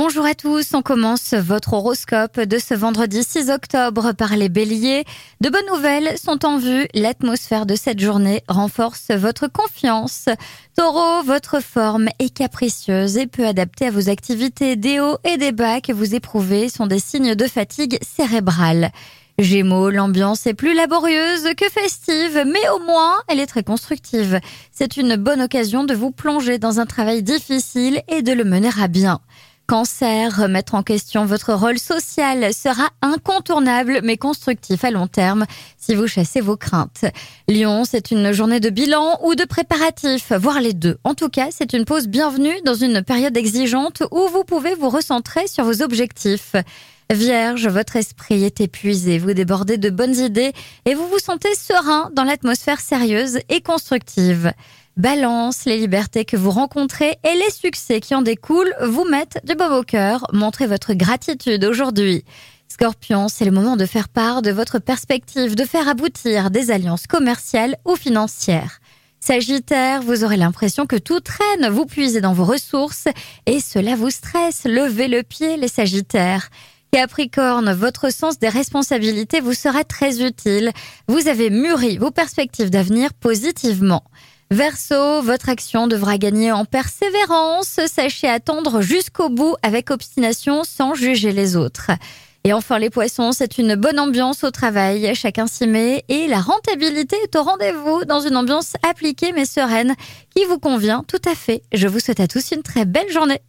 Bonjour à tous, on commence votre horoscope de ce vendredi 6 octobre par les béliers. De bonnes nouvelles sont en vue, l'atmosphère de cette journée renforce votre confiance. Taureau, votre forme est capricieuse et peu adaptée à vos activités. Des hauts et des bas que vous éprouvez sont des signes de fatigue cérébrale. Gémeaux, l'ambiance est plus laborieuse que festive, mais au moins elle est très constructive. C'est une bonne occasion de vous plonger dans un travail difficile et de le mener à bien. Cancer, remettre en question votre rôle social sera incontournable mais constructif à long terme si vous chassez vos craintes. Lion, c'est une journée de bilan ou de préparatif, voire les deux. En tout cas, c'est une pause bienvenue dans une période exigeante où vous pouvez vous recentrer sur vos objectifs. Vierge, votre esprit est épuisé, vous débordez de bonnes idées et vous vous sentez serein dans l'atmosphère sérieuse et constructive. Balance, les libertés que vous rencontrez et les succès qui en découlent vous mettent du beau au cœur. Montrez votre gratitude aujourd'hui. Scorpion, c'est le moment de faire part de votre perspective, de faire aboutir des alliances commerciales ou financières. Sagittaire, vous aurez l'impression que tout traîne, vous puisez dans vos ressources et cela vous stresse. Levez le pied, les Sagittaires. Capricorne, votre sens des responsabilités vous sera très utile. Vous avez mûri vos perspectives d'avenir positivement. Verseau, votre action devra gagner en persévérance. Sachez attendre jusqu'au bout avec obstination sans juger les autres. Et enfin les poissons, c'est une bonne ambiance au travail, chacun s'y met et la rentabilité est au rendez-vous dans une ambiance appliquée mais sereine qui vous convient tout à fait. Je vous souhaite à tous une très belle journée.